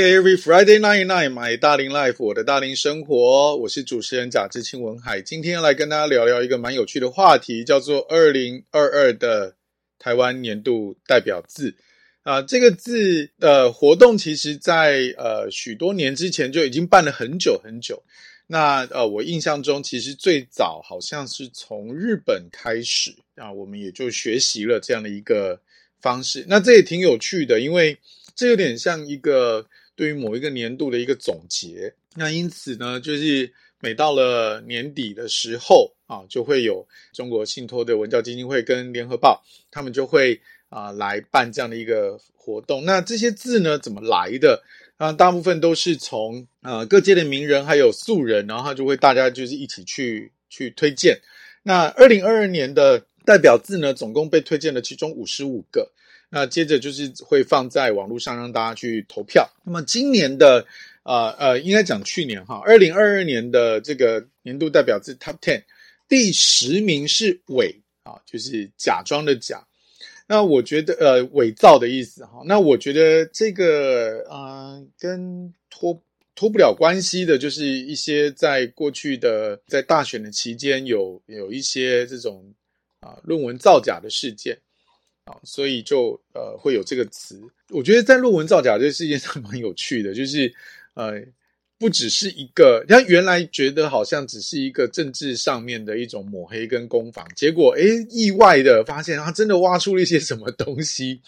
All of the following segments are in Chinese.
Every Friday night night，买大龄 life，我的大龄生活，我是主持人贾志清文海。今天要来跟大家聊聊一个蛮有趣的话题，叫做二零二二的台湾年度代表字啊、这个字的活动，其实在呃许多年之前就已经办了很久很久。那呃，我印象中其实最早好像是从日本开始啊，我们也就学习了这样的一个方式。那这也挺有趣的，因为这有点像一个。对于某一个年度的一个总结，那因此呢，就是每到了年底的时候啊，就会有中国信托的文教基金会跟联合报，他们就会啊来办这样的一个活动。那这些字呢，怎么来的？啊，大部分都是从啊各界的名人还有素人，然后他就会大家就是一起去去推荐。那二零二二年的代表字呢，总共被推荐了其中五十五个。那接着就是会放在网络上让大家去投票。那么今年的，呃呃，应该讲去年哈，二零二二年的这个年度代表字 Top Ten，第十名是伪啊，就是假装的假。那我觉得呃伪造的意思哈。那我觉得这个呃跟脱脱不了关系的，就是一些在过去的在大选的期间有有一些这种啊论文造假的事件。所以就呃会有这个词，我觉得在论文造假这个事件上 蛮有趣的，就是呃不只是一个，他原来觉得好像只是一个政治上面的一种抹黑跟攻防，结果诶意外的发现他真的挖出了一些什么东西，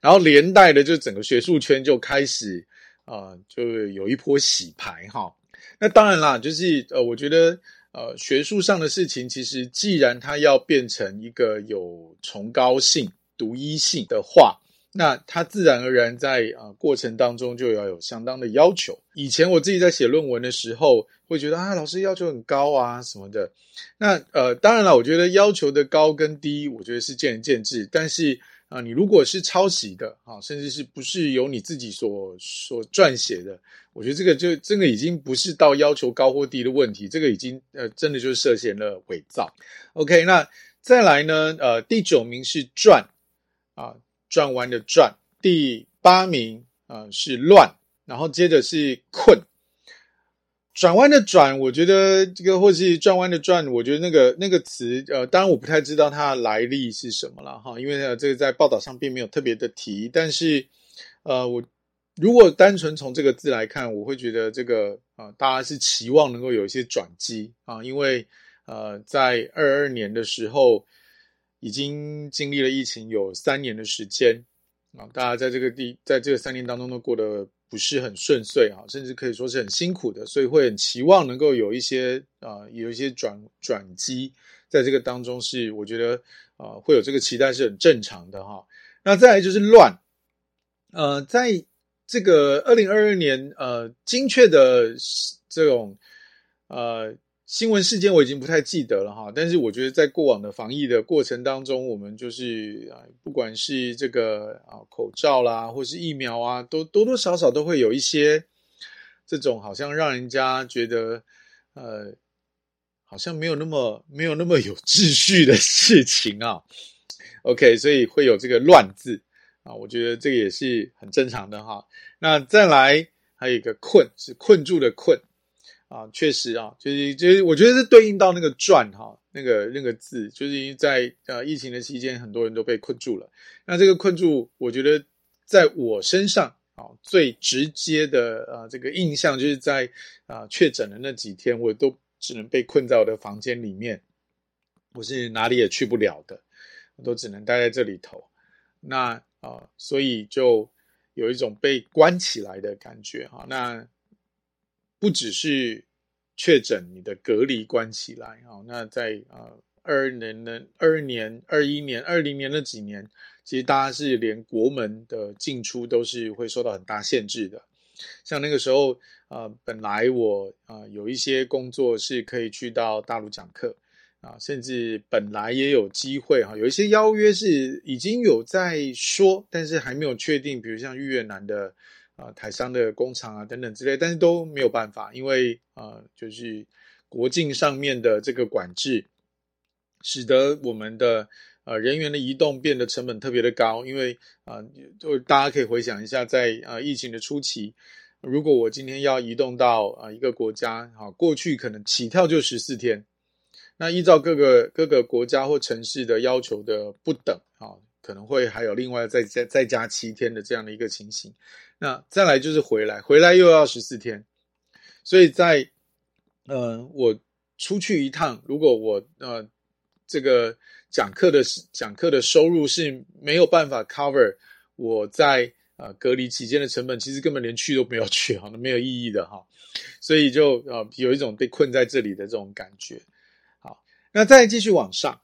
然后连带的就整个学术圈就开始啊、呃、就有一波洗牌哈。那当然啦，就是呃我觉得呃学术上的事情，其实既然它要变成一个有崇高性。独一性的话，那它自然而然在啊过程当中就要有相当的要求。以前我自己在写论文的时候，会觉得啊老师要求很高啊什么的。那呃当然了，我觉得要求的高跟低，我觉得是见仁见智。但是啊，你如果是抄袭的啊，甚至是不是由你自己所所撰写的，我觉得这个就这个已经不是到要求高或低的问题，这个已经呃真的就是涉嫌了伪造。OK，那再来呢，呃第九名是传。啊，转弯的转，第八名啊是乱，然后接着是困。转弯的转，我觉得这个或是转弯的转，我觉得那个那个词，呃，当然我不太知道它的来历是什么了哈，因为呢这个在报道上并没有特别的提，但是呃，我如果单纯从这个字来看，我会觉得这个啊，大家是期望能够有一些转机啊，因为呃，在二二年的时候。已经经历了疫情有三年的时间啊，大家在这个地，在这个三年当中都过得不是很顺遂啊，甚至可以说是很辛苦的，所以会很期望能够有一些啊，有一些转转机，在这个当中是我觉得啊，会有这个期待是很正常的哈。那再来就是乱，呃，在这个二零二二年呃，精确的这种呃。新闻事件我已经不太记得了哈，但是我觉得在过往的防疫的过程当中，我们就是啊，不管是这个啊口罩啦，或是疫苗啊，都多多少少都会有一些这种好像让人家觉得呃，好像没有那么没有那么有秩序的事情啊。OK，所以会有这个乱字啊，我觉得这个也是很正常的哈。那再来还有一个困，是困住的困。啊，确实啊，就是就是，我觉得是对应到那个“转”哈，那个那个字，就是因为在呃疫情的期间，很多人都被困住了。那这个困住，我觉得在我身上啊，最直接的啊这个印象，就是在啊确诊的那几天，我都只能被困在我的房间里面，我是哪里也去不了的，我都只能待在这里头。那啊，所以就有一种被关起来的感觉哈。那不只是确诊，你的隔离关起来啊，那在呃二二年的二年、二一年、二零年那几年，其实大家是连国门的进出都是会受到很大限制的。像那个时候，呃，本来我啊、有一些工作是可以去到大陆讲课啊，甚至本来也有机会哈，有一些邀约是已经有在说，但是还没有确定，比如像越南的。啊，台商的工厂啊，等等之类，但是都没有办法，因为啊，就是国境上面的这个管制，使得我们的呃人员的移动变得成本特别的高。因为啊，就大家可以回想一下，在啊疫情的初期，如果我今天要移动到啊一个国家，哈，过去可能起跳就十四天，那依照各个各个国家或城市的要求的不等，啊，可能会还有另外再再再加七天的这样的一个情形。那再来就是回来，回来又要十四天，所以在呃我出去一趟，如果我呃这个讲课的讲课的收入是没有办法 cover 我在。啊，隔离期间的成本其实根本连去都没有去，哈，那没有意义的哈，所以就啊有一种被困在这里的这种感觉。好，那再继续往上，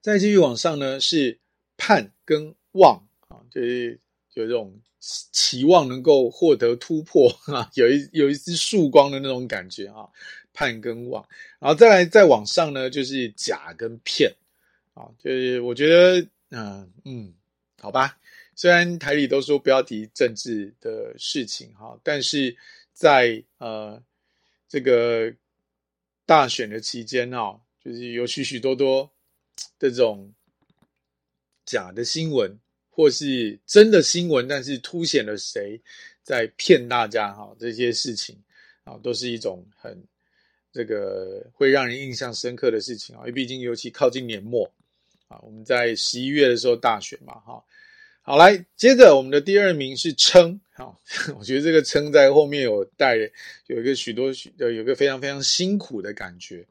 再继续往上呢是盼跟望啊，就是有这种期望能够获得突破 啊，有一有一丝曙光的那种感觉啊，盼跟望，然后再来再往上呢就是假跟骗啊，就是我觉得嗯嗯，好吧。虽然台里都说不要提政治的事情哈，但是在呃这个大选的期间啊，就是有许许多多这种假的新闻，或是真的新闻，但是凸显了谁在骗大家哈，这些事情啊，都是一种很这个会让人印象深刻的事情啊，因为毕竟尤其靠近年末啊，我们在十一月的时候大选嘛哈。好，来，接着我们的第二名是称，好，我觉得这个称在后面有带有一个许多许呃有一个非常非常辛苦的感觉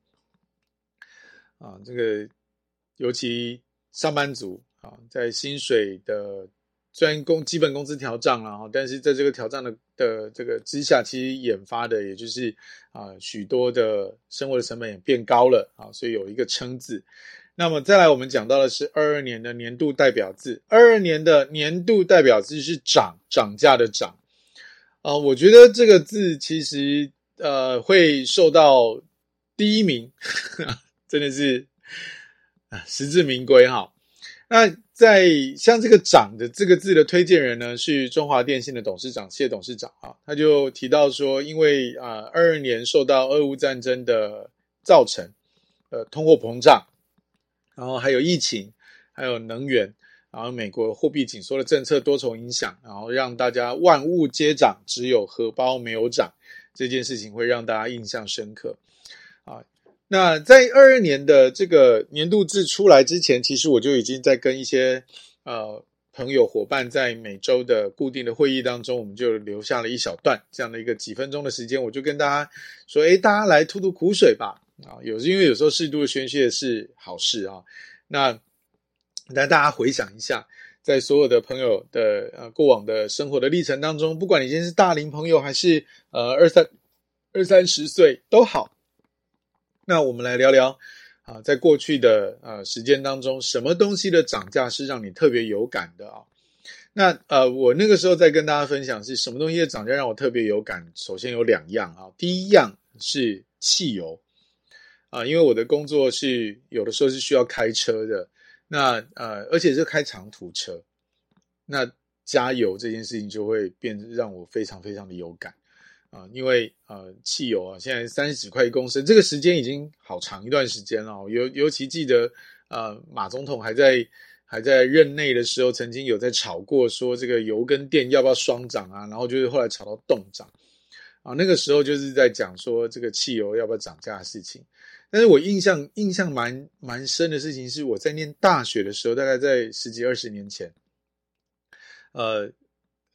啊，这个尤其上班族啊，在薪水的虽然工基本工资调涨了哈，但是在这个调涨的的这个之下，其实引发的也就是啊许多的生活的成本也变高了啊，所以有一个称字。那么再来，我们讲到的是二二年的年度代表字。二二年的年度代表字是涨，涨价的涨。啊、我觉得这个字其实呃会受到第一名，真的是啊实至名归哈。那在像这个涨的这个字的推荐人呢，是中华电信的董事长谢董事长啊，他就提到说，因为啊二二年受到俄乌战争的造成，呃通货膨胀。然后还有疫情，还有能源，然后美国货币紧缩的政策多重影响，然后让大家万物皆涨，只有荷包没有涨，这件事情会让大家印象深刻。啊，那在二二年的这个年度制出来之前，其实我就已经在跟一些呃朋友伙伴在每周的固定的会议当中，我们就留下了一小段这样的一个几分钟的时间，我就跟大家说，诶，大家来吐吐苦水吧。啊，有因为有时候适度的宣泄是好事啊。那来大家回想一下，在所有的朋友的呃过往的生活的历程当中，不管你今天是大龄朋友还是呃二三二三十岁都好，那我们来聊聊啊，在过去的呃时间当中，什么东西的涨价是让你特别有感的啊？那呃，我那个时候在跟大家分享是什么东西的涨价让我特别有感。首先有两样啊，第一样是汽油。啊，因为我的工作是有的时候是需要开车的，那呃，而且是开长途车，那加油这件事情就会变让我非常非常的有感啊，因为呃，汽油啊，现在三十几块一公升，这个时间已经好长一段时间了。尤尤其记得呃，马总统还在还在任内的时候，曾经有在炒过说这个油跟电要不要双涨啊，然后就是后来炒到冻涨啊，那个时候就是在讲说这个汽油要不要涨价的事情。但是我印象印象蛮蛮深的事情是，我在念大学的时候，大概在十几二十年前，呃，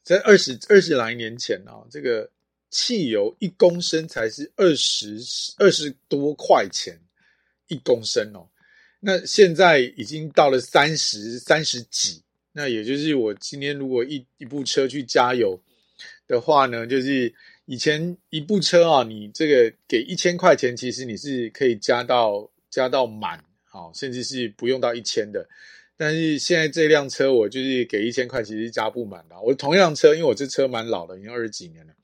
在二十二十来年前啊，这个汽油一公升才是二十二十多块钱一公升哦，那现在已经到了三十三十几，那也就是我今天如果一一部车去加油的话呢，就是。以前一部车啊，你这个给一千块钱，其实你是可以加到加到满，好，甚至是不用到一千的。但是现在这辆车，我就是给一千块，其实加不满的。我同样车，因为我这车蛮老的，已经二十几年了，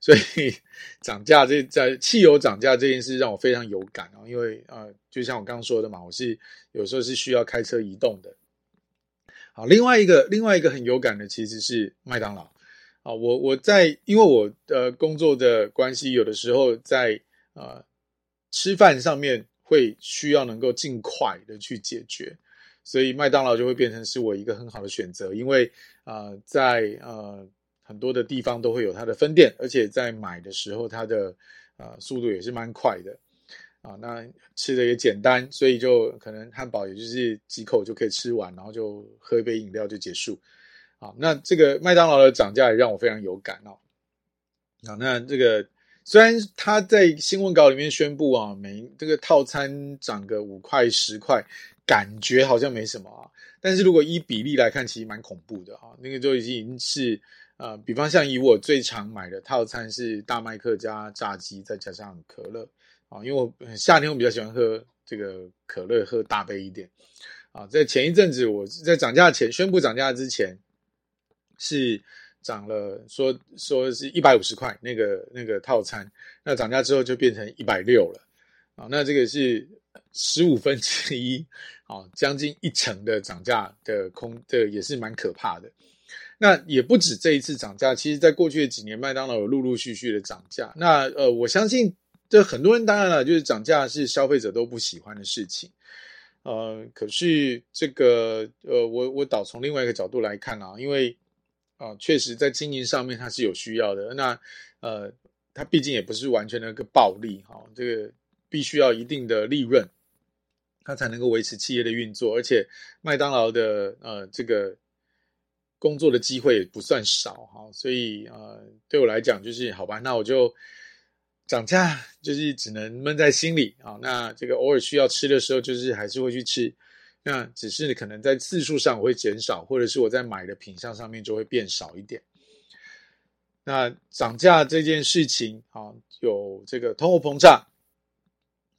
所以 涨价这在汽油涨价这件事让我非常有感啊。因为、呃，就像我刚刚说的嘛，我是有时候是需要开车移动的。好，另外一个另外一个很有感的，其实是麦当劳。啊，我我在因为我的工作的关系，有的时候在、呃、吃饭上面会需要能够尽快的去解决，所以麦当劳就会变成是我一个很好的选择。因为啊、呃，在呃很多的地方都会有它的分店，而且在买的时候，它的啊、呃、速度也是蛮快的啊。那吃的也简单，所以就可能汉堡也就是几口就可以吃完，然后就喝一杯饮料就结束。啊，那这个麦当劳的涨价也让我非常有感哦。啊，那这个虽然他在新闻稿里面宣布啊，每这个套餐涨个五块十块，感觉好像没什么啊。但是如果以比例来看，其实蛮恐怖的啊。那个就已经是呃，比方像以我最常买的套餐是大麦克加炸鸡，再加上可乐啊，因为我夏天我比较喜欢喝这个可乐，喝大杯一点啊。在前一阵子我在涨价前宣布涨价之前。是涨了说，说是一百五十块那个那个套餐，那涨价之后就变成一百六了啊，那这个是十五分之一 啊，将近一成的涨价的空，这也是蛮可怕的。那也不止这一次涨价，其实在过去的几年，麦当劳有陆陆续续的涨价。那呃，我相信这很多人当然了，就是涨价是消费者都不喜欢的事情。呃，可是这个呃，我我倒从另外一个角度来看啊，因为啊，确实在经营上面它是有需要的。那呃，它毕竟也不是完全的一个暴利哈，这个必须要一定的利润，它才能够维持企业的运作。而且麦当劳的呃这个工作的机会也不算少哈，所以呃对我来讲就是好吧，那我就涨价就是只能闷在心里啊。那这个偶尔需要吃的时候，就是还是会去吃。那只是可能在次数上我会减少，或者是我在买的品相上面就会变少一点。那涨价这件事情啊，有这个通货膨胀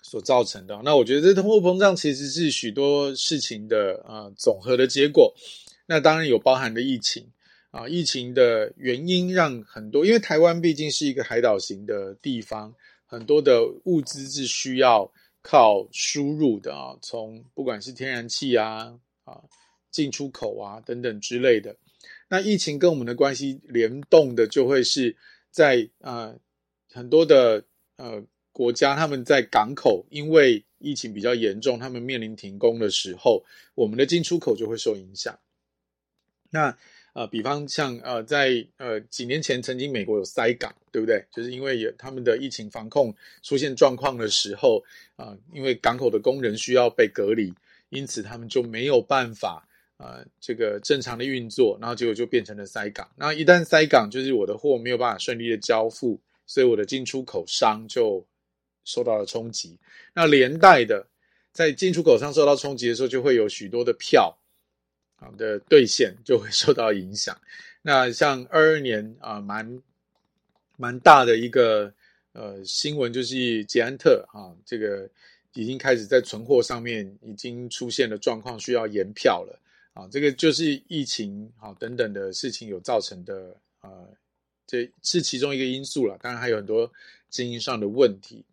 所造成的。那我觉得这通货膨胀其实是许多事情的啊总和的结果。那当然有包含的疫情啊，疫情的原因让很多，因为台湾毕竟是一个海岛型的地方，很多的物资是需要。靠输入的啊，从不管是天然气啊啊进出口啊等等之类的，那疫情跟我们的关系联动的，就会是在啊很多的呃国家，他们在港口因为疫情比较严重，他们面临停工的时候，我们的进出口就会受影响。那呃，比方像呃，在呃几年前，曾经美国有塞港，对不对？就是因为有他们的疫情防控出现状况的时候啊、因为港口的工人需要被隔离，因此他们就没有办法啊、呃，这个正常的运作，然后结果就变成了塞港。那一旦塞港，就是我的货没有办法顺利的交付，所以我的进出口商就受到了冲击。那连带的，在进出口商受到冲击的时候，就会有许多的票。好的兑现就会受到影响。那像二二年啊，蛮蛮大的一个呃新闻，就是捷安特啊，这个已经开始在存货上面已经出现了状况，需要延票了啊。这个就是疫情啊等等的事情有造成的啊，这是其中一个因素了。当然还有很多经营上的问题。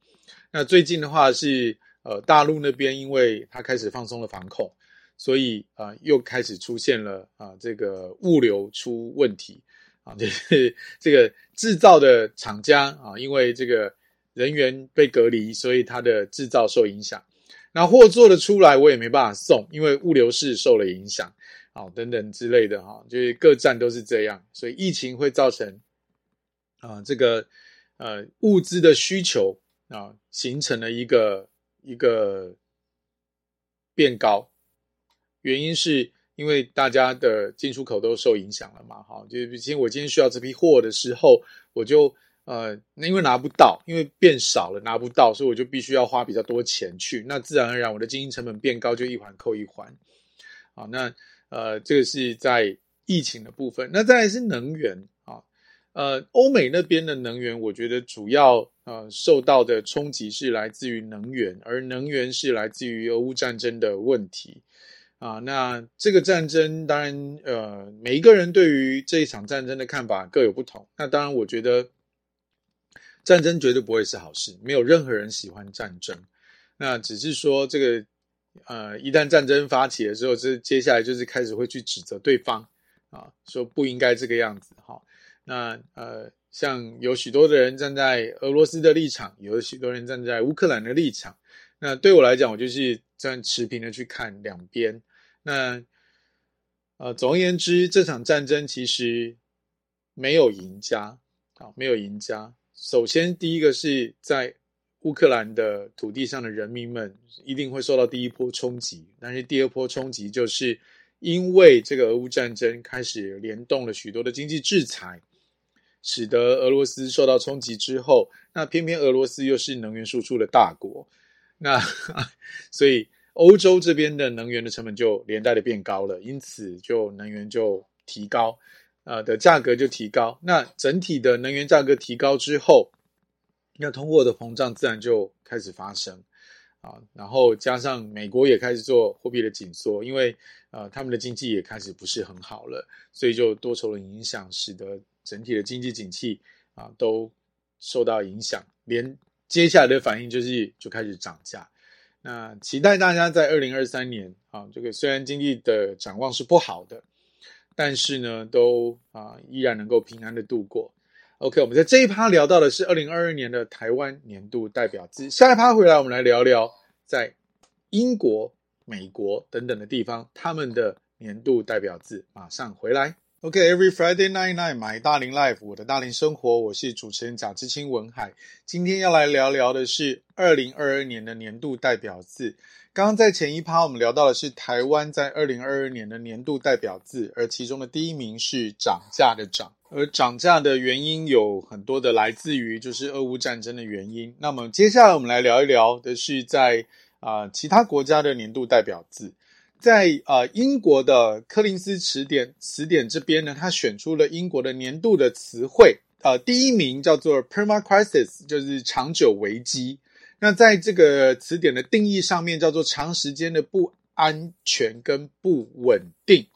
那最近的话是呃大陆那边，因为它开始放松了防控。所以啊、又开始出现了啊、这个物流出问题啊，就是这个制造的厂家啊，因为这个人员被隔离，所以它的制造受影响。那货做得出来，我也没办法送，因为物流是受了影响啊，等等之类的哈，就是各站都是这样。所以疫情会造成啊，这个呃物资的需求啊，形成了一个一个变高。原因是因为大家的进出口都受影响了嘛，哈，就是毕竟我今天需要这批货的时候，我就呃，因为拿不到，因为变少了拿不到，所以我就必须要花比较多钱去，那自然而然我的经营成本变高，就一环扣一环，好，那呃，这个是在疫情的部分，那再来是能源啊，呃，欧美那边的能源，我觉得主要呃受到的冲击是来自于能源，而能源是来自于俄乌战争的问题。啊，那这个战争当然，呃，每一个人对于这一场战争的看法各有不同。那当然，我觉得战争绝对不会是好事，没有任何人喜欢战争。那只是说，这个呃，一旦战争发起了之后，这接下来就是开始会去指责对方啊，说不应该这个样子。哈，那呃，像有许多的人站在俄罗斯的立场，有许多人站在乌克兰的立场。那对我来讲，我就是这样持平的去看两边。那，呃，总而言之，这场战争其实没有赢家啊，没有赢家。首先，第一个是在乌克兰的土地上的人民们一定会受到第一波冲击，但是第二波冲击就是因为这个俄乌战争开始联动了许多的经济制裁，使得俄罗斯受到冲击之后，那偏偏俄罗斯又是能源输出的大国，那所以欧洲这边的能源的成本就连带的变高了，因此就能源就提高，呃的价格就提高，那整体的能源价格提高之后。那通货的膨胀自然就开始发生。啊，然后加上美国也开始做货币的紧缩，因为呃他们的经济也开始不是很好了，所以就多愁的影响，使得整体的经济景气啊都受到影响，连接下来的反应就是就开始涨价。那期待大家在二零二三年啊，这个虽然经济的展望是不好的，但是呢都啊依然能够平安的度过。OK，我们在这一趴聊到的是二零二二年的台湾年度代表字。下一趴回来，我们来聊聊在英国、美国等等的地方他们的年度代表字。马上回来。OK，Every、Friday night night，买大龄 Life，我的大龄生活，我是主持人贾志清文海。今天要来聊聊的是二零二二年的年度代表字。刚刚在前一趴我们聊到的是台湾在二零二二年的年度代表字，而其中的第一名是涨价的涨。而涨价的原因有很多的，来自于就是俄乌战争的原因。那么接下来我们来聊一聊的是在啊、其他国家的年度代表字，在呃英国的柯林斯词典词典这边呢，它选出了英国的年度的词汇，呃第一名叫做 perma crisis，就是长久危机。那在这个词典的定义上面叫做长时间的不安全跟不稳定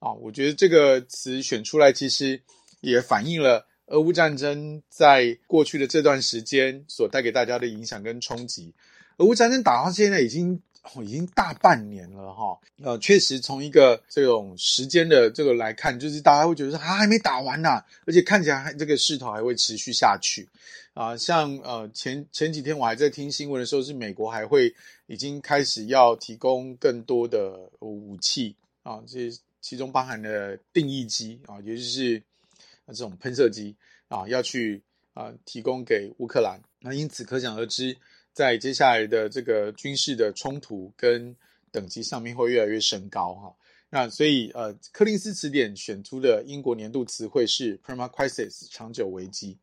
啊，我觉得这个词选出来其实。也反映了俄乌战争在过去的这段时间所带给大家的影响跟冲击。俄乌战争打到现在已经哦，已经大半年了哈。呃，确实从一个这种时间的这个来看，就是大家会觉得说啊，还没打完呐，而且看起来还这个势头还会持续下去啊。像呃前前几天我还在听新闻的时候，是美国还会已经开始要提供更多的武器啊，这其中包含了定义机啊，也就是。这种喷射机啊，要去啊提供给乌克兰，那因此可想而知，在接下来的这个军事的冲突跟等级上面会越来越升高哈。那所以呃，柯林斯词典选出的英国年度词汇是 perma crisis 长久危机。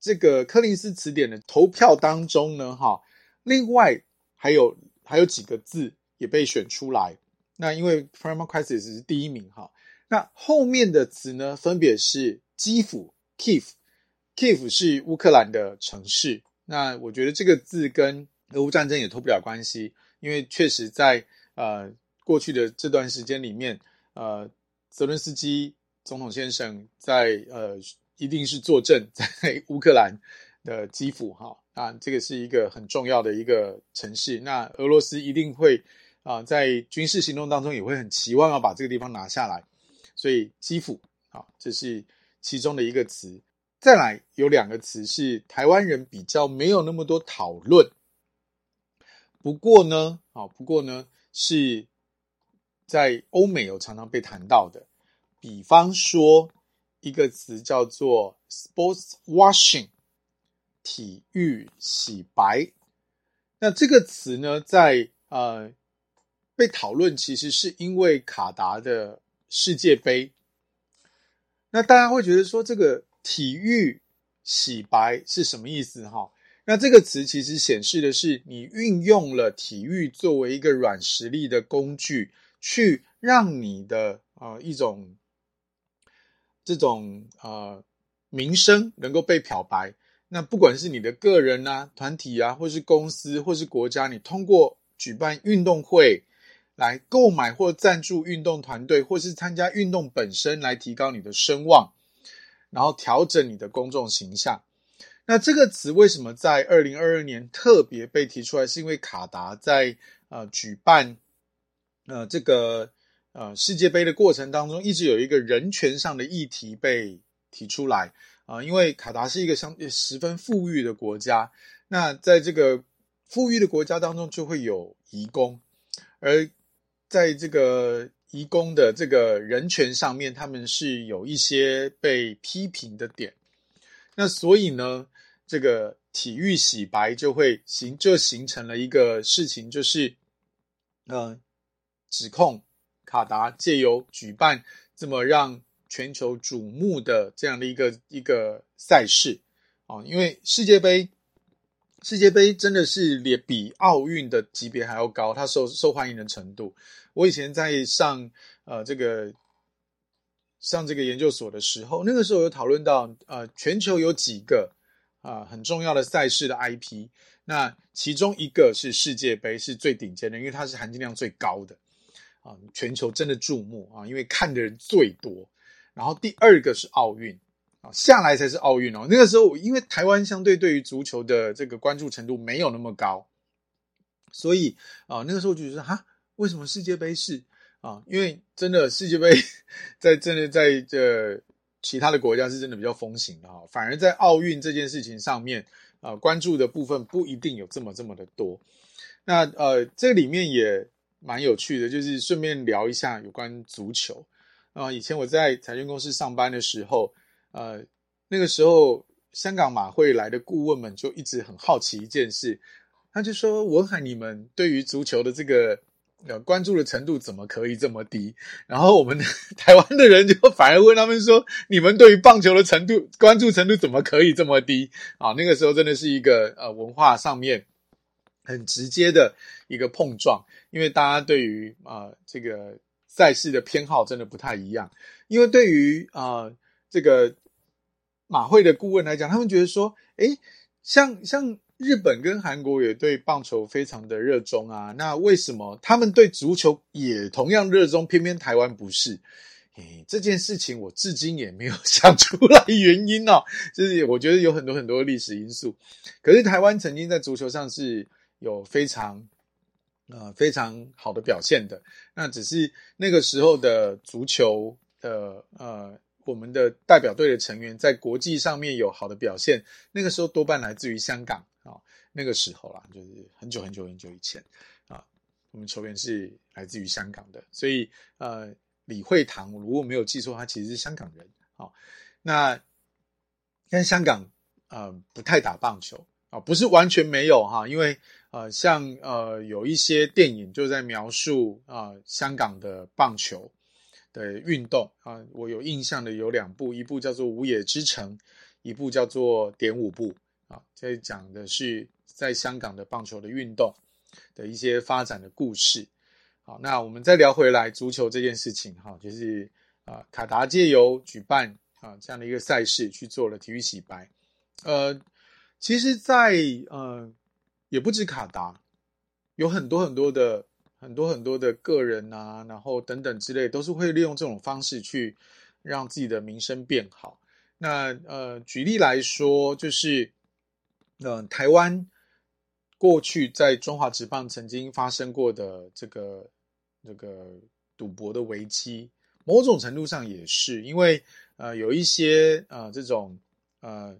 这个柯林斯词典的投票当中呢，哈，另外还有还有几个字也被选出来。那因为 perma crisis 是第一名哈，那后面的词呢，分别是。基辅 Kiev，Kiev 是乌克兰的城市。那我觉得这个字跟俄乌战争也脱不了关系，因为确实在呃过去的这段时间里面，呃，泽伦斯基总统先生在呃一定是坐镇在 乌克兰的基辅哈。啊，这个是一个很重要的一个城市。那俄罗斯一定会啊、在军事行动当中也会很期望要把这个地方拿下来，所以基辅啊，这是。其中的一个词，再来有两个词是台湾人比较没有那么多讨论。不过呢，啊，不过呢是在欧美有常常被谈到的，比方说一个词叫做 sports washing，体育洗白。那这个词呢，在呃被讨论，其实是因为卡达的世界杯。那大家会觉得说，这个体育洗白是什么意思哈？那这个词其实显示的是你运用了体育作为一个软实力的工具，去让你的呃一种这种呃名声能够被漂白。那不管是你的个人啊、团体啊，或是公司，或是国家，你通过举办运动会。来购买或赞助运动团队，或是参加运动本身，来提高你的声望，然后调整你的公众形象。那这个词为什么在二零二二年特别被提出来？是因为卡达在呃举办呃这个呃世界杯的过程当中，一直有一个人权上的议题被提出来啊、因为卡达是一个相对十分富裕的国家，那在这个富裕的国家当中，就会有移工，而在这个移工的这个人权上面，他们是有一些被批评的点。那所以呢，这个体育洗白就会形就形成了一个事情，就是呃，指控卡达借由举办这么让全球瞩目的这样的一个一个赛事啊，因为世界杯。世界杯真的是连比奥运的级别还要高，它受受欢迎的程度。我以前在上呃这个上这个研究所的时候，那个时候有讨论到呃全球有几个啊、很重要的赛事的 IP，那其中一个是世界杯是最顶尖的，因为它是含金量最高的啊，全球真的注目啊，因为看的人最多。然后第二个是奥运。下来才是奥运哦。那个时候，因为台湾相对对于足球的这个关注程度没有那么高，所以啊，那个时候就觉得哈，为什么世界杯是啊？因为真的世界杯 在真的在这其他的国家是真的比较风行的哈，反而在奥运这件事情上面啊，关注的部分不一定有这么这么的多。那呃，这里面也蛮有趣的，就是顺便聊一下有关足球啊。以前我在财经公司上班的时候。呃，那个时候香港马会来的顾问们就一直很好奇一件事，他就说：“文海，你们对于足球的这个呃关注的程度怎么可以这么低？”然后我们 台湾的人就反而问他们说：“你们对于棒球的程度关注程度怎么可以这么低？”啊，那个时候真的是一个呃文化上面很直接的一个碰撞，因为大家对于啊、呃、这个赛事的偏好真的不太一样，因为对于啊。这个马会的顾问来讲，他们觉得说，诶，像像日本跟韩国也对棒球非常的热衷啊，那为什么他们对足球也同样热衷，偏偏台湾不是？诶，这件事情我至今也没有 想出来原因哦，就是我觉得有很多很多历史因素。可是台湾曾经在足球上是有非常呃非常好的表现的，那只是那个时候的足球的呃。我们的代表队的成员在国际上面有好的表现，那个时候多半来自于香港啊、哦。那个时候啦，就是很久很久很久以前啊，我们球员是来自于香港的，所以呃，李惠堂如果没有记错，他其实是香港人啊、哦。那但香港呃不太打棒球啊、不是完全没有哈，因为呃像呃有一些电影就在描述啊、香港的棒球。的运动啊，我有印象的有两部，一部叫做《午夜之城》，一部叫做《点五步》啊。这讲的是在香港的棒球的运动的一些发展的故事。好，那我们再聊回来足球这件事情哈，就是啊，卡达借由举办啊这样的一个赛事去做了体育洗白。呃，其实在，在呃也不止卡达，有很多很多的。很多很多的个人啊，然后等等之类，都是会利用这种方式去让自己的名声变好。那呃，举例来说，就是呃，台湾过去在中华职棒曾经发生过的这个这个赌博的危机，某种程度上也是因为呃，有一些呃这种呃。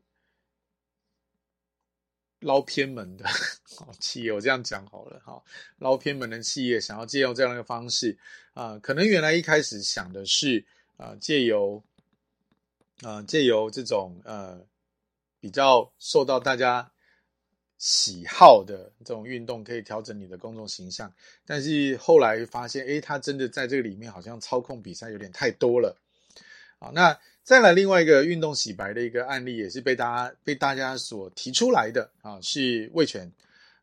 捞偏门的 企业，我这样讲好了哈。捞偏门的企业想要借用这样的方式啊、可能原来一开始想的是啊、借由啊、借由这种呃比较受到大家喜好的这种运动，可以调整你的公众形象。但是后来发现，诶，他真的在这个里面好像操控比赛有点太多了。好，那。再来另外一个运动洗白的一个案例，也是被大家被大家所提出来的啊，是味全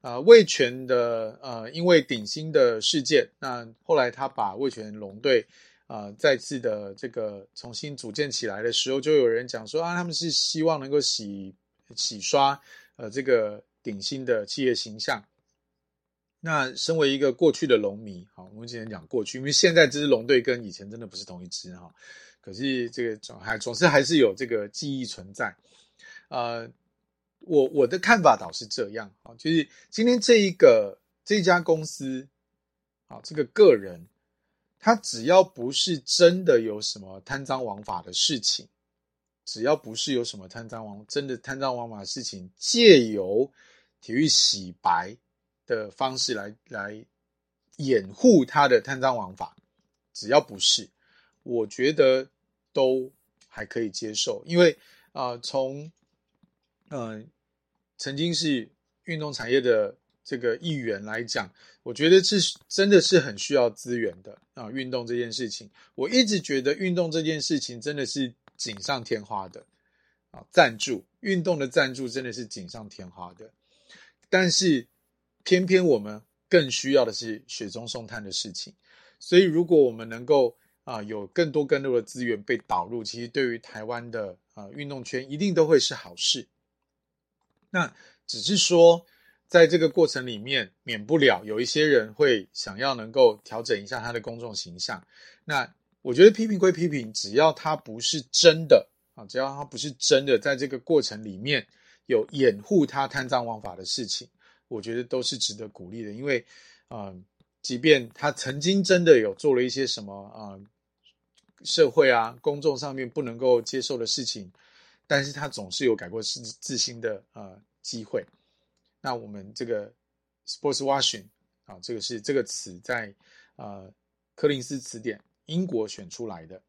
啊，味全的呃，因为顶薪的事件，那后来他把味全龙队啊再次的这个重新组建起来的时候，就有人讲说啊，他们是希望能够洗洗刷呃这个顶薪的企业形象。那身为一个过去的龙迷，好，我们今天讲过去，因为现在这支龙队跟以前真的不是同一支哈。可是这个总还总是还是有这个记忆存在，呃，我我的看法倒是这样啊，就是今天这一个这家公司啊，这个个人，他只要不是真的有什么贪赃枉法的事情，只要不是有什么贪赃枉真的贪赃枉法的事情，借由体育洗白的方式来来掩护他的贪赃枉法。只要不是，我觉得都还可以接受，因为啊、从嗯、曾经是运动产业的这个一员来讲，我觉得是真的是很需要资源的啊，运动这件事情，我一直觉得运动这件事情真的是锦上添花的啊，赞助运动的赞助真的是锦上添花的，但是偏偏我们更需要的是雪中送炭的事情，所以如果我们能够啊有更多更多的资源被导入，其实对于台湾的啊运动圈一定都会是好事。那只是说，在这个过程里面，免不了有一些人会想要能够调整一下他的公众形象。那我觉得批评归批评，只要他不是真的啊，只要他不是真的，在这个过程里面有掩护他贪赃枉法的事情。我觉得都是值得鼓励的，因为，嗯、呃，即便他曾经真的有做了一些什么啊、社会啊、公众上面不能够接受的事情，但是他总是有改过自自新的呃机会。那我们这个 sports washing 啊，这个是这个词在呃柯林斯词典英国选出来的。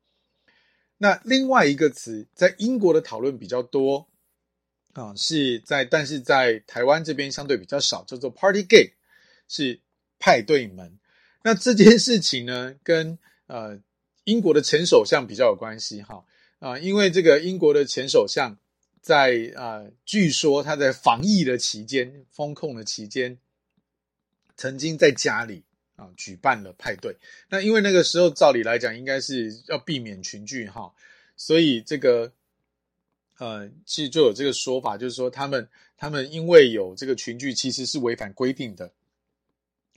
那另外一个词在英国的讨论比较多。啊、是在，但是在台湾这边相对比较少，叫做 Partygate，是派对门。那这件事情呢，跟呃英国的前首相比较有关系哈啊、因为这个英国的前首相在啊、据说他在防疫的期间、封控的期间，曾经在家里啊、举办了派对。那因为那个时候照理来讲，应该是要避免群聚哈，所以这个。呃，其实就有这个说法，就是说他们他们因为有这个群聚，其实是违反规定的。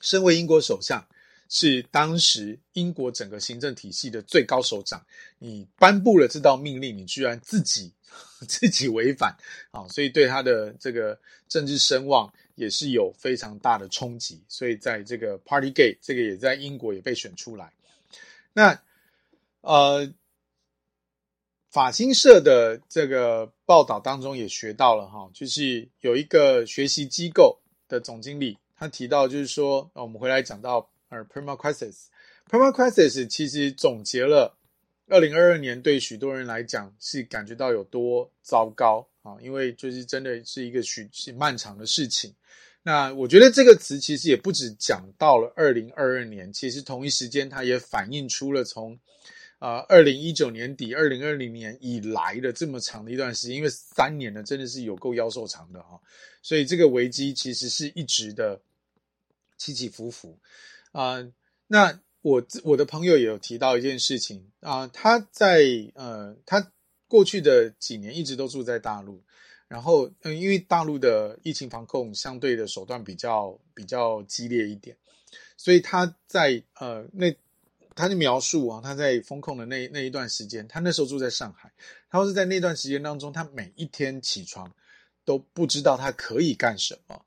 身为英国首相，是当时英国整个行政体系的最高首长，你颁布了这道命令，你居然自己 自己违反啊，所以对他的这个政治声望也是有非常大的冲击。所以在这个 Partygate，这个也在英国也被选出来。那呃。法新社的这个报道当中也学到了哈，就是有一个学习机构的总经理，他提到就是说，我们回来讲到而，perma crisis，perma crisis 其实总结了二零二二年对许多人来讲是感觉到有多糟糕啊，因为就是真的是一个许是漫长的事情。那我觉得这个词其实也不止讲到了二零二二年，其实同一时间它也反映出了从。啊，二零一九年底，二零二零年以来的这么长的一段时间，因为三年呢，真的是有够夭寿长的哈，所以这个危机其实是一直的起起伏伏啊、那我我的朋友也有提到一件事情啊、他在呃，他过去的几年一直都住在大陆，然后嗯，因为大陆的疫情防控相对的手段比较比较激烈一点，所以他在呃那。他的描述啊，他在封控的那那一段时间，他那时候住在上海。他说是在那段时间当中，他每一天起床都不知道他可以干什么。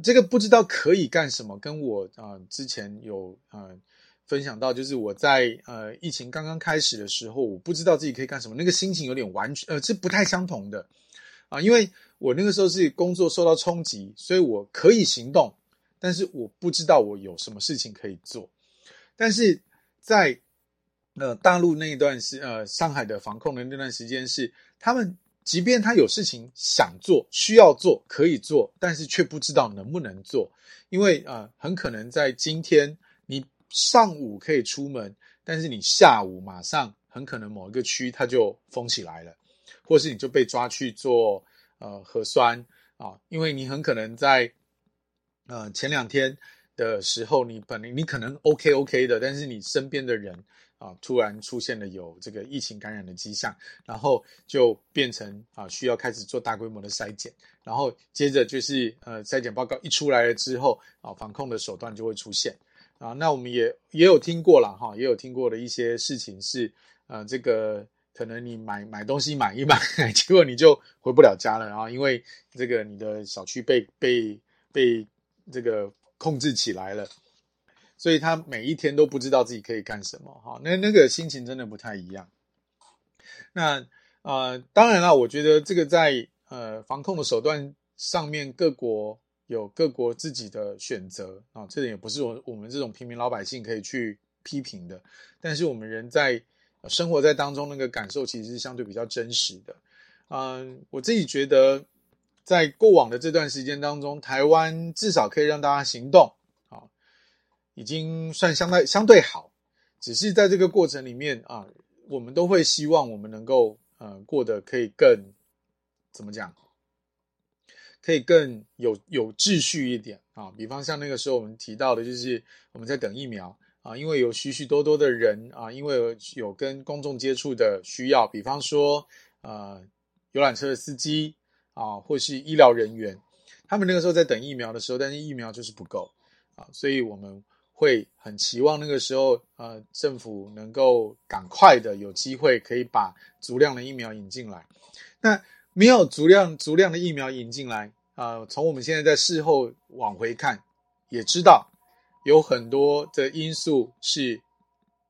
这个不知道可以干什么，跟我啊、之前有呃分享到，就是我在呃疫情刚刚开始的时候，我不知道自己可以干什么，那个心情有点完全呃是不太相同的啊、因为我那个时候是工作受到冲击，所以我可以行动，但是我不知道我有什么事情可以做。但是在呃大陆那一段时呃上海的防控的那段时间是他们即便他有事情想做需要做可以做，但是却不知道能不能做，因为呃很可能在今天你上午可以出门，但是你下午马上很可能某一个区它就封起来了，或是你就被抓去做呃核酸啊，因为你很可能在呃前两天。的时候，你本来你可能 OK OK 的，但是你身边的人啊，突然出现了有这个疫情感染的迹象，然后就变成啊需要开始做大规模的筛检，然后接着就是呃筛检报告一出来了之后啊，防控的手段就会出现啊。那我们也也有听过了哈，也有听过的一些事情是呃这个可能你买买东西买一买，结果你就回不了家了啊，因为这个你的小区被被被这个。控制起来了，所以他每一天都不知道自己可以干什么哈，那那个心情真的不太一样。那呃，当然了，我觉得这个在呃防控的手段上面，各国有各国自己的选择啊，这点也不是我我们这种平民老百姓可以去批评的，但是我们人在生活在当中，那个感受其实是相对比较真实的。嗯，我自己觉得，在过往的这段时间当中，台湾至少可以让大家行动，已经算相对相对好。只是在这个过程里面啊，我们都会希望我们能够呃过得可以更怎么讲？可以更有有秩序一点。啊，比方像那个时候我们提到的，就是我们在等疫苗。啊，因为有许许多多的人啊，因为有跟公众接触的需要，比方说呃游览车的司机啊，或是医疗人员，他们那个时候在等疫苗的时候，但是疫苗就是不够。啊，所以我们会很期望那个时候呃政府能够赶快的有机会可以把足量的疫苗引进来，那。没有足量足量的疫苗引进来啊，从我们现在在事后往回看，也知道有很多的因素是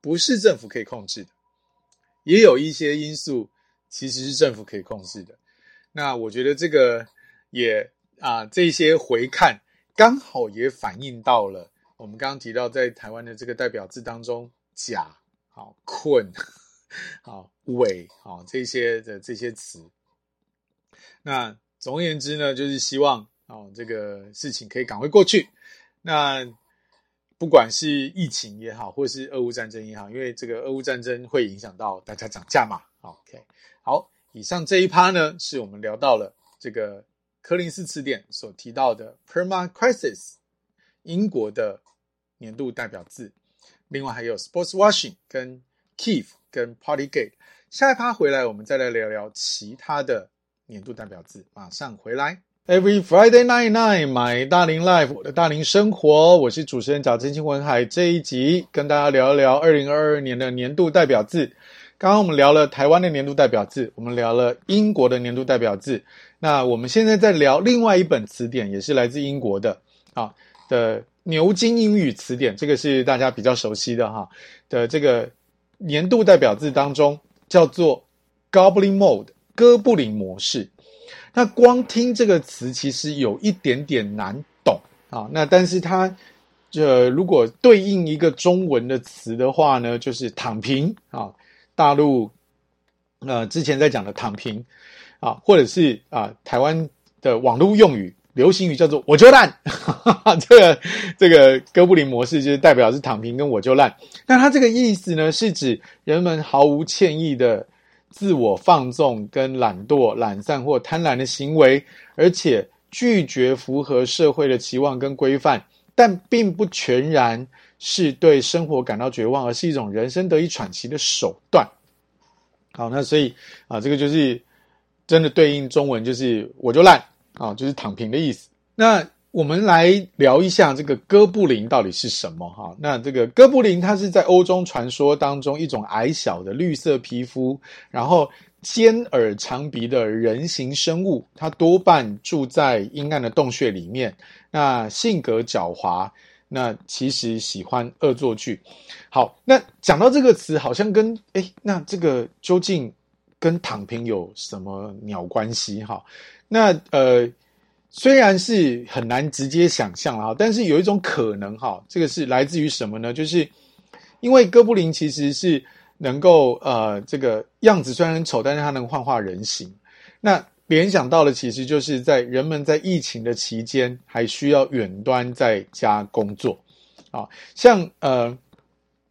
不是政府可以控制的，也有一些因素其实是政府可以控制的。那我觉得这个也啊，这些回看刚好也反映到了我们刚刚提到在台湾的这个代表字当中，假、好、困、好、伪、好这些的这些词。那总而言之呢，就是希望哦，这个事情可以赶快过去。那不管是疫情也好，或是俄乌战争也好，因为这个俄乌战争会影响到大家涨价嘛。OK，好，以上这一趴呢，是我们聊到了这个柯林斯词典所提到的 perma crisis，英国的年度代表字。另外还有 sports washing 跟 keef 跟 partygate。下一趴回来，我们再来聊聊其他的。年度代表字，马上回来。Every Friday night night，买大龄 Life，我的大龄生活，我是主持人贾真清文海。这一集跟大家聊一聊二零二二年的年度代表字。刚刚我们聊了台湾的年度代表字，我们聊了英国的年度代表字。那我们现在在聊另外一本词典，也是来自英国的啊的牛津英语词典，这个是大家比较熟悉的哈的这个年度代表字当中叫做 Goblin Mode。哥布林模式，那光听这个词其实有一点点难懂啊。那但是它，这如果对应一个中文的词的话呢，就是躺平啊。大陆呃之前在讲的躺平啊，或者是啊台湾的网络用语流行语叫做我就烂。这个这个哥布林模式就是代表是躺平跟我就烂。那它这个意思呢，是指人们毫无歉意的。自我放纵、跟懒惰、懒散或贪婪的行为，而且拒绝符合社会的期望跟规范，但并不全然是对生活感到绝望，而是一种人生得以喘息的手段。好，那所以啊，这个就是真的对应中文，就是我就烂啊，就是躺平的意思。那。我们来聊一下这个哥布林到底是什么哈？那这个哥布林，它是在欧洲传说当中一种矮小的绿色皮肤，然后尖耳长鼻的人形生物。它多半住在阴暗的洞穴里面。那性格狡猾，那其实喜欢恶作剧。好，那讲到这个词，好像跟诶，那这个究竟跟躺平有什么鸟关系哈？那呃。虽然是很难直接想象啊，但是有一种可能哈，这个是来自于什么呢？就是因为哥布林其实是能够呃，这个样子虽然很丑，但是它能幻化人形。那联想到的其实就是在人们在疫情的期间还需要远端在家工作啊，像呃。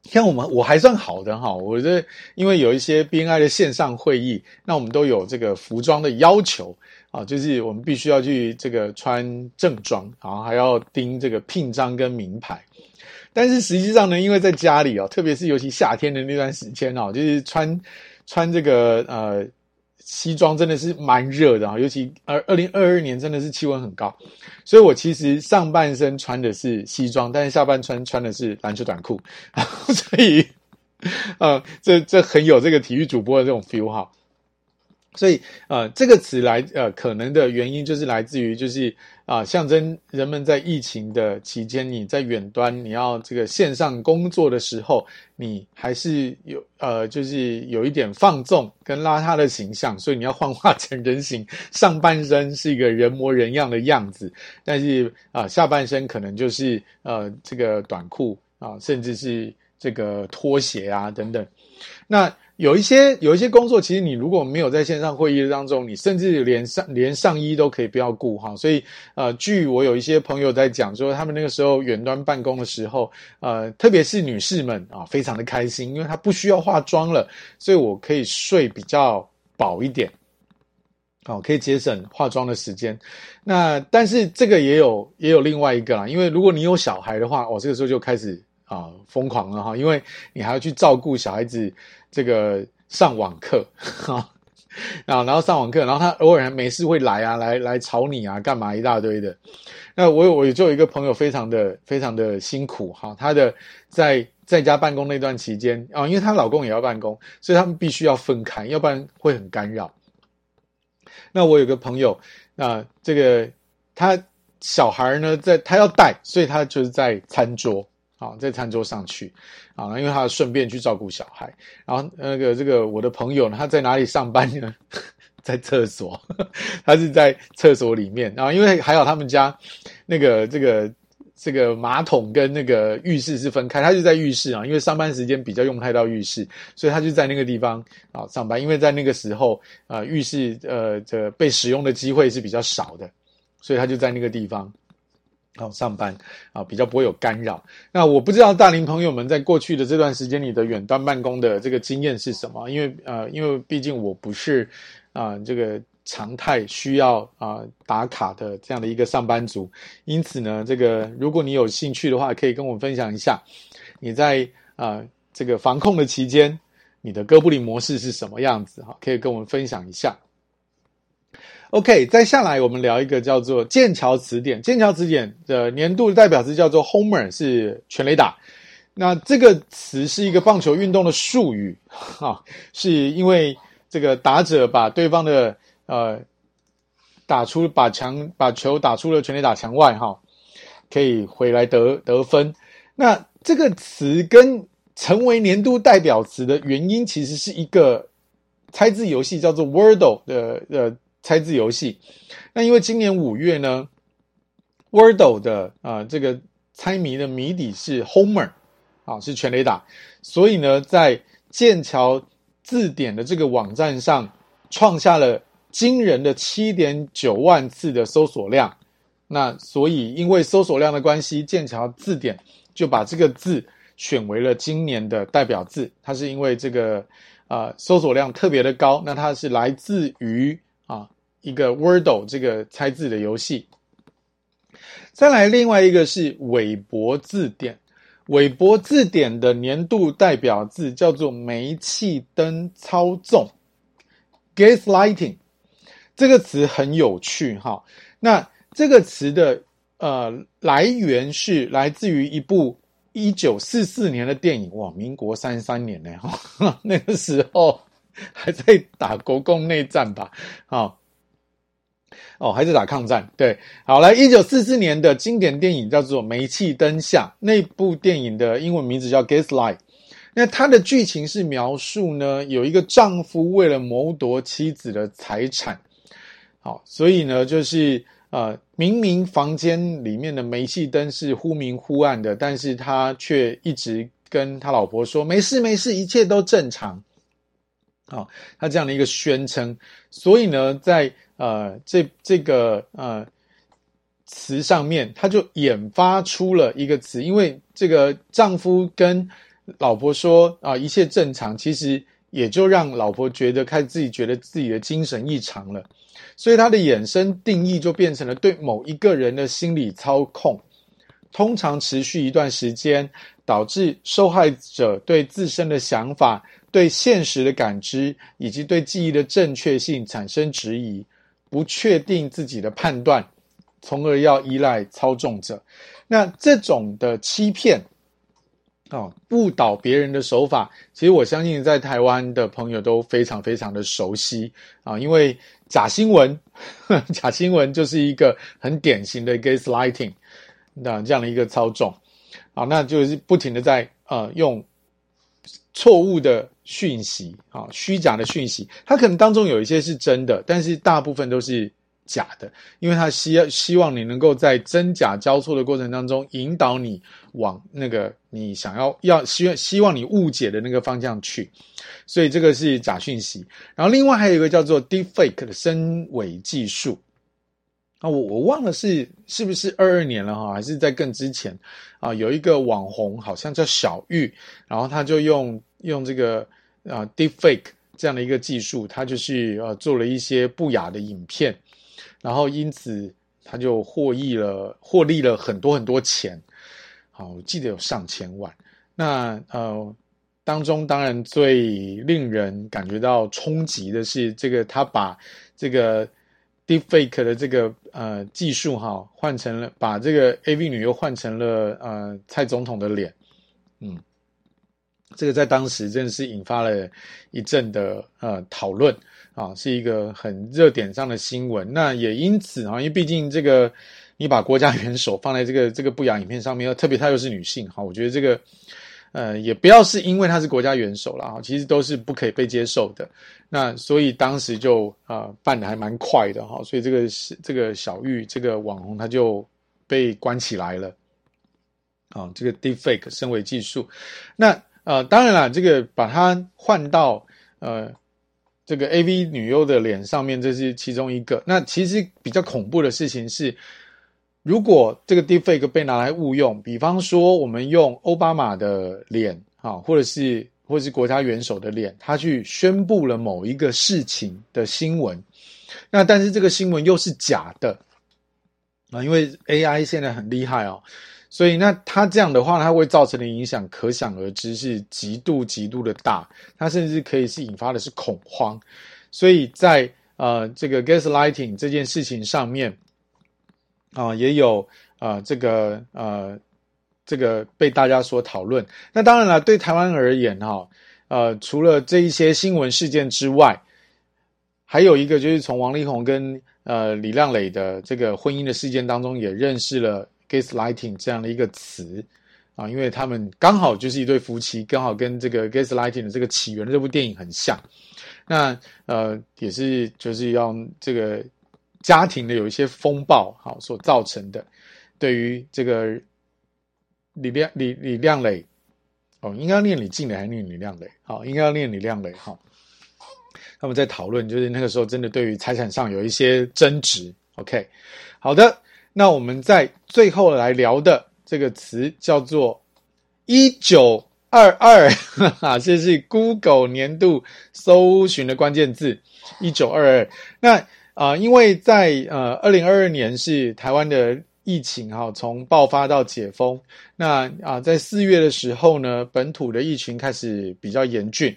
像我们我还算好的哈，我这因为有一些 BNI 的线上会议，那我们都有这个服装的要求啊，就是我们必须要去这个穿正装，然后还要钉这个聘章跟名牌。但是实际上呢，因为在家里啊，特别是尤其夏天的那段时间哦，就是穿穿这个呃。西装真的是蛮热的啊，尤其二二零二二年真的是气温很高，所以我其实上半身穿的是西装，但是下半身穿的是篮球短裤，所以呃，这这很有这个体育主播的这种 feel 哈。所以，呃，这个词来，呃，可能的原因就是来自于，就是啊、象征人们在疫情的期间，你在远端，你要这个线上工作的时候，你还是有，呃，就是有一点放纵跟邋遢的形象，所以你要幻化成人形，上半身是一个人模人样的样子，但是啊、下半身可能就是呃，这个短裤啊、甚至是。这个拖鞋啊等等。那有一些有一些工作，其实你如果没有在线上会议当中，你甚至连上连上衣都可以不要顾哈。所以呃，据我有一些朋友在讲说，他们那个时候远端办公的时候，呃，特别是女士们啊，非常的开心，因为她不需要化妆了，所以我可以睡比较饱一点，好，可以节省化妆的时间。那但是这个也有也有另外一个啦，因为如果你有小孩的话，我这个时候就开始。啊，疯狂了哈！因为你还要去照顾小孩子，这个上网课哈，啊，然后上网课，然后他偶尔还没事会来啊，来来吵你啊，干嘛一大堆的。那我有我就有一个朋友，非常的非常的辛苦哈，他的在在家办公那段期间啊，因为她老公也要办公，所以他们必须要分开，要不然会很干扰。那我有个朋友，啊，这个他小孩呢，在他要带，所以他就是在餐桌。啊，在餐桌上去，啊，因为他顺便去照顾小孩，然后那个这个我的朋友呢，他在哪里上班呢？在厕所，他是在厕所里面，然后因为还好他们家那个这个这个马桶跟那个浴室是分开，他就在浴室啊，因为上班时间比较用不太到浴室，所以他就在那个地方啊上班，因为在那个时候啊浴室呃这被使用的机会是比较少的，所以他就在那个地方。好，上班啊，比较不会有干扰。那我不知道大龄朋友们在过去的这段时间里的远端办公的这个经验是什么？因为呃，因为毕竟我不是啊、这个常态需要啊、打卡的这样的一个上班族，因此呢，这个如果你有兴趣的话，可以跟我分享一下你在啊、这个防控的期间，你的哥布林模式是什么样子？哈，可以跟我们分享一下。OK，再下来我们聊一个叫做剑桥词典。剑桥词典的年度代表词叫做 Homer，是全垒打。那这个词是一个棒球运动的术语，哈，是因为这个打者把对方的呃打出把墙把球打出了全垒打墙外，哈，可以回来得得分。那这个词跟成为年度代表词的原因，其实是一个猜字游戏，叫做 Wordle 的呃。猜字游戏，那因为今年五月呢，Wordle 的啊、这个猜谜的谜底是 Homer，啊是全垒打，所以呢，在剑桥字典的这个网站上创下了惊人的七点九万次的搜索量。那所以因为搜索量的关系，剑桥字典就把这个字选为了今年的代表字。它是因为这个啊、搜索量特别的高，那它是来自于。一个 Wordle 这个猜字的游戏。再来，另外一个是韦伯字典。韦伯字典的年度代表字叫做煤气灯操纵 （gaslighting）。这个词很有趣哈。那这个词的呃来源是来自于一部一九四四年的电影，哇，民国三十三年呢，哈，那个时候。还在打国共内战吧？好，哦，还在打抗战。对，好，来，一九四四年的经典电影叫做《煤气灯下》，那部电影的英文名字叫《Gaslight》。那它的剧情是描述呢，有一个丈夫为了谋夺妻子的财产，好，所以呢，就是呃，明明房间里面的煤气灯是忽明忽暗的，但是他却一直跟他老婆说：“没事，没事，一切都正常。”好，他这样的一个宣称，所以呢，在呃这这个呃词上面，他就引发出了一个词，因为这个丈夫跟老婆说啊一切正常，其实也就让老婆觉得开始自己觉得自己的精神异常了，所以他的衍生定义就变成了对某一个人的心理操控，通常持续一段时间，导致受害者对自身的想法。对现实的感知以及对记忆的正确性产生质疑，不确定自己的判断，从而要依赖操纵者。那这种的欺骗，哦，误导别人的手法，其实我相信在台湾的朋友都非常非常的熟悉啊，因为假新闻，假新闻就是一个很典型的 gaslighting，那这样的一个操纵，啊，那就是不停的在呃用。错误的讯息啊，虚假的讯息，它可能当中有一些是真的，但是大部分都是假的，因为他希希望你能够在真假交错的过程当中引导你往那个你想要要希望希望你误解的那个方向去，所以这个是假讯息。然后另外还有一个叫做 Deepfake 的深伪技术。啊，我我忘了是是不是二二年了哈，还是在更之前啊？有一个网红好像叫小玉，然后他就用用这个啊 Deepfake 这样的一个技术，他就是呃做了一些不雅的影片，然后因此他就获益了获利了很多很多钱，好，我记得有上千万。那呃当中当然最令人感觉到冲击的是这个他把这个。Deepfake 的这个呃技术哈，换成了把这个 AV 女优换成了呃蔡总统的脸，嗯，这个在当时真的是引发了一阵的呃讨论啊，是一个很热点上的新闻。那也因此啊，因为毕竟这个你把国家元首放在这个这个不雅影片上面，特别她又是女性哈，我觉得这个。呃，也不要是因为他是国家元首啦，其实都是不可以被接受的。那所以当时就啊、呃、办的还蛮快的哈，所以这个是这个小玉这个网红他就被关起来了啊。这个 Deepfake 身为技术，那呃当然了，这个把它换到呃这个 AV 女优的脸上面，这是其中一个。那其实比较恐怖的事情是。如果这个 deepfake 被拿来误用，比方说我们用奥巴马的脸啊，或者是或者是国家元首的脸，他去宣布了某一个事情的新闻，那但是这个新闻又是假的啊，因为 AI 现在很厉害哦，所以那他这样的话，它会造成的影响可想而知，是极度极度的大，它甚至可以是引发的是恐慌，所以在呃这个 gaslighting 这件事情上面。啊，也有啊、呃，这个呃，这个被大家所讨论。那当然了，对台湾而言，哈，呃，除了这一些新闻事件之外，还有一个就是从王力宏跟呃李靓蕾的这个婚姻的事件当中，也认识了 gaslighting 这样的一个词啊，因为他们刚好就是一对夫妻，刚好跟这个 gaslighting 的这个起源这部电影很像。那呃，也是就是要这个。家庭的有一些风暴，好所造成的，对于这个李亮李李亮磊，哦，应该念李静蕾还是念李亮蕾？好，应该要念李亮蕾。好，他们在讨论，就是那个时候真的对于财产上有一些争执。OK，好的，那我们在最后来聊的这个词叫做一九二二，哈哈，这是 Google 年度搜寻的关键字，一九二二。那啊、因为在呃二零二二年是台湾的疫情哈，从爆发到解封，那啊、在四月的时候呢，本土的疫情开始比较严峻，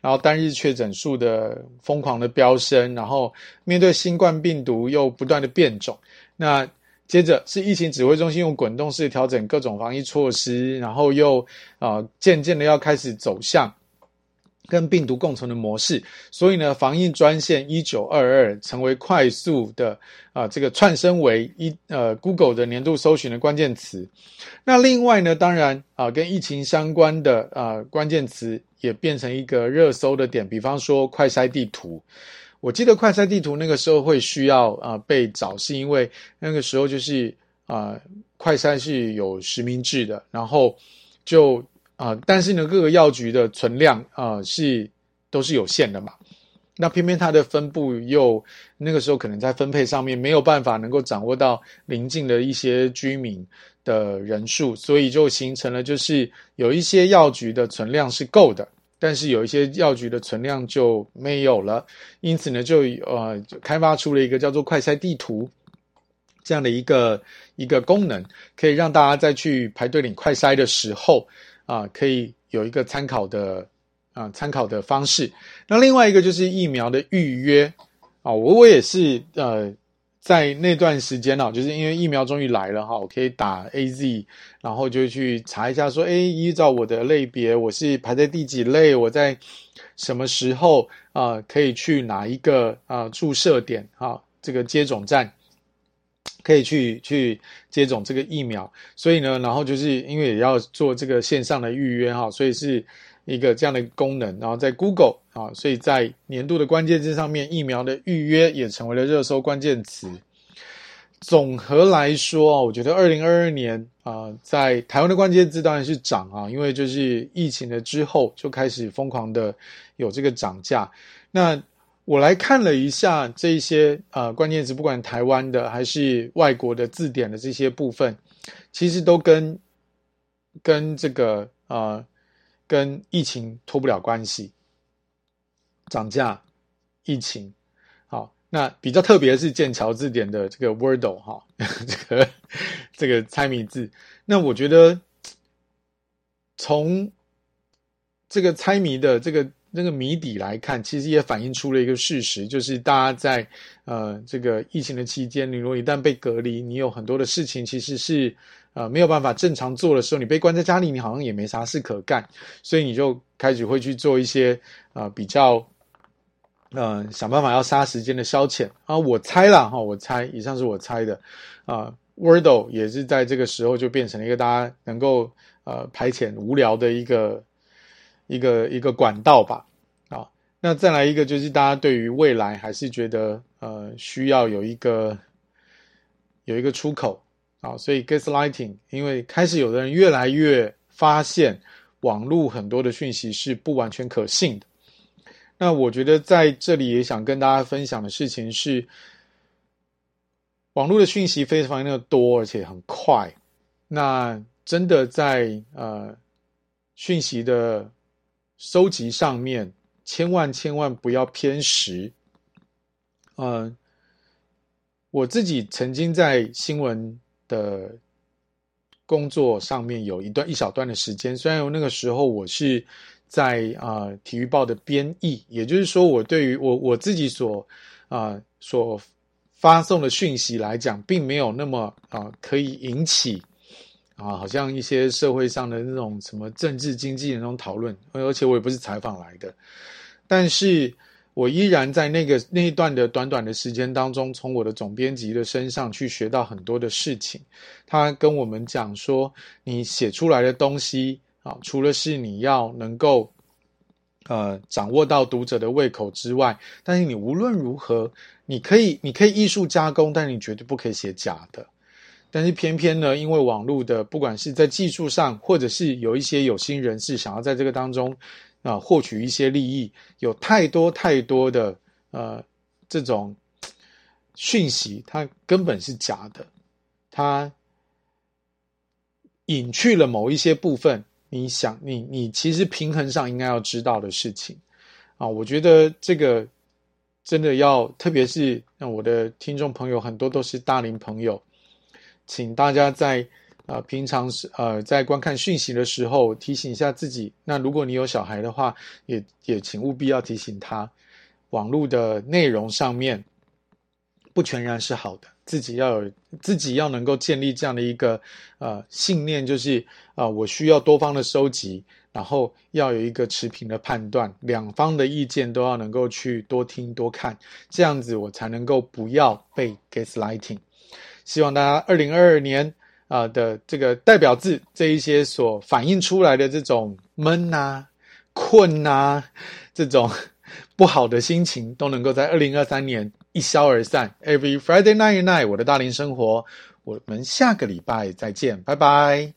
然后单日确诊数的疯狂的飙升，然后面对新冠病毒又不断的变种，那接着是疫情指挥中心用滚动式调整各种防疫措施，然后又啊、渐渐的要开始走向。跟病毒共存的模式，所以呢，防疫专线一九二二成为快速的啊、这个窜升为一呃 Google 的年度搜寻的关键词。那另外呢，当然啊、跟疫情相关的啊、关键词也变成一个热搜的点。比方说快筛地图，我记得快筛地图那个时候会需要啊、被找，是因为那个时候就是啊、快筛是有实名制的，然后就。啊、但是呢，各个药局的存量啊、是都是有限的嘛。那偏偏它的分布又那个时候可能在分配上面没有办法能够掌握到邻近的一些居民的人数，所以就形成了就是有一些药局的存量是够的，但是有一些药局的存量就没有了。因此呢，就呃开发出了一个叫做快筛地图这样的一个一个功能，可以让大家在去排队领快筛的时候。啊，可以有一个参考的啊，参考的方式。那另外一个就是疫苗的预约啊，我我也是呃，在那段时间啊，就是因为疫苗终于来了哈，我可以打 AZ，然后就去查一下说，哎，依照我的类别，我是排在第几类，我在什么时候啊，可以去哪一个啊注射点啊，这个接种站。可以去去接种这个疫苗，所以呢，然后就是因为也要做这个线上的预约哈，所以是一个这样的功能，然后在 Google 啊，所以在年度的关键字上面，疫苗的预约也成为了热搜关键词。总和来说啊，我觉得二零二二年啊，在台湾的关键字当然是涨啊，因为就是疫情的之后就开始疯狂的有这个涨价。那我来看了一下这些呃关键词，不管台湾的还是外国的字典的这些部分，其实都跟跟这个呃跟疫情脱不了关系，涨价、疫情。好那比较特别是剑桥字典的这个 Wordle 哈，这个这个猜谜字。那我觉得从这个猜谜的这个那个谜底来看，其实也反映出了一个事实，就是大家在呃这个疫情的期间，你如果一旦被隔离，你有很多的事情其实是呃没有办法正常做的时候，你被关在家里，你好像也没啥事可干，所以你就开始会去做一些呃比较。嗯、想办法要杀时间的消遣啊！我猜啦哈，我猜，以上是我猜的啊。Wordle 也是在这个时候就变成了一个大家能够呃排遣无聊的一个一个一个管道吧啊。那再来一个就是大家对于未来还是觉得呃需要有一个有一个出口啊，所以 Gaslighting，因为开始有的人越来越发现网络很多的讯息是不完全可信的。那我觉得在这里也想跟大家分享的事情是，网络的讯息非常的多，而且很快。那真的在呃讯息的收集上面，千万千万不要偏食。嗯、我自己曾经在新闻的工作上面有一段一小段的时间，虽然有那个时候我是。在啊、体育报的编译，也就是说，我对于我我自己所啊、所发送的讯息来讲，并没有那么啊、可以引起啊，好像一些社会上的那种什么政治经济的那种讨论，而且我也不是采访来的，但是我依然在那个那一段的短短的时间当中，从我的总编辑的身上去学到很多的事情。他跟我们讲说，你写出来的东西。啊，除了是你要能够，呃，掌握到读者的胃口之外，但是你无论如何，你可以，你可以艺术加工，但是你绝对不可以写假的。但是偏偏呢，因为网络的，不管是在技术上，或者是有一些有心人士想要在这个当中啊、获取一些利益，有太多太多的呃这种讯息，它根本是假的，它隐去了某一些部分。你想，你你其实平衡上应该要知道的事情啊，我觉得这个真的要，特别是那我的听众朋友很多都是大龄朋友，请大家在呃平常时呃在观看讯息的时候提醒一下自己。那如果你有小孩的话，也也请务必要提醒他，网络的内容上面不全然是好的。自己要有，自己要能够建立这样的一个呃信念，就是啊、呃，我需要多方的收集，然后要有一个持平的判断，两方的意见都要能够去多听多看，这样子我才能够不要被 gaslighting。希望大家二零二二年啊、的这个代表字这一些所反映出来的这种闷呐、困呐、啊、这种不好的心情，都能够在二零二三年。一消而散。Every Friday night night，我的大龄生活，我们下个礼拜再见，拜拜。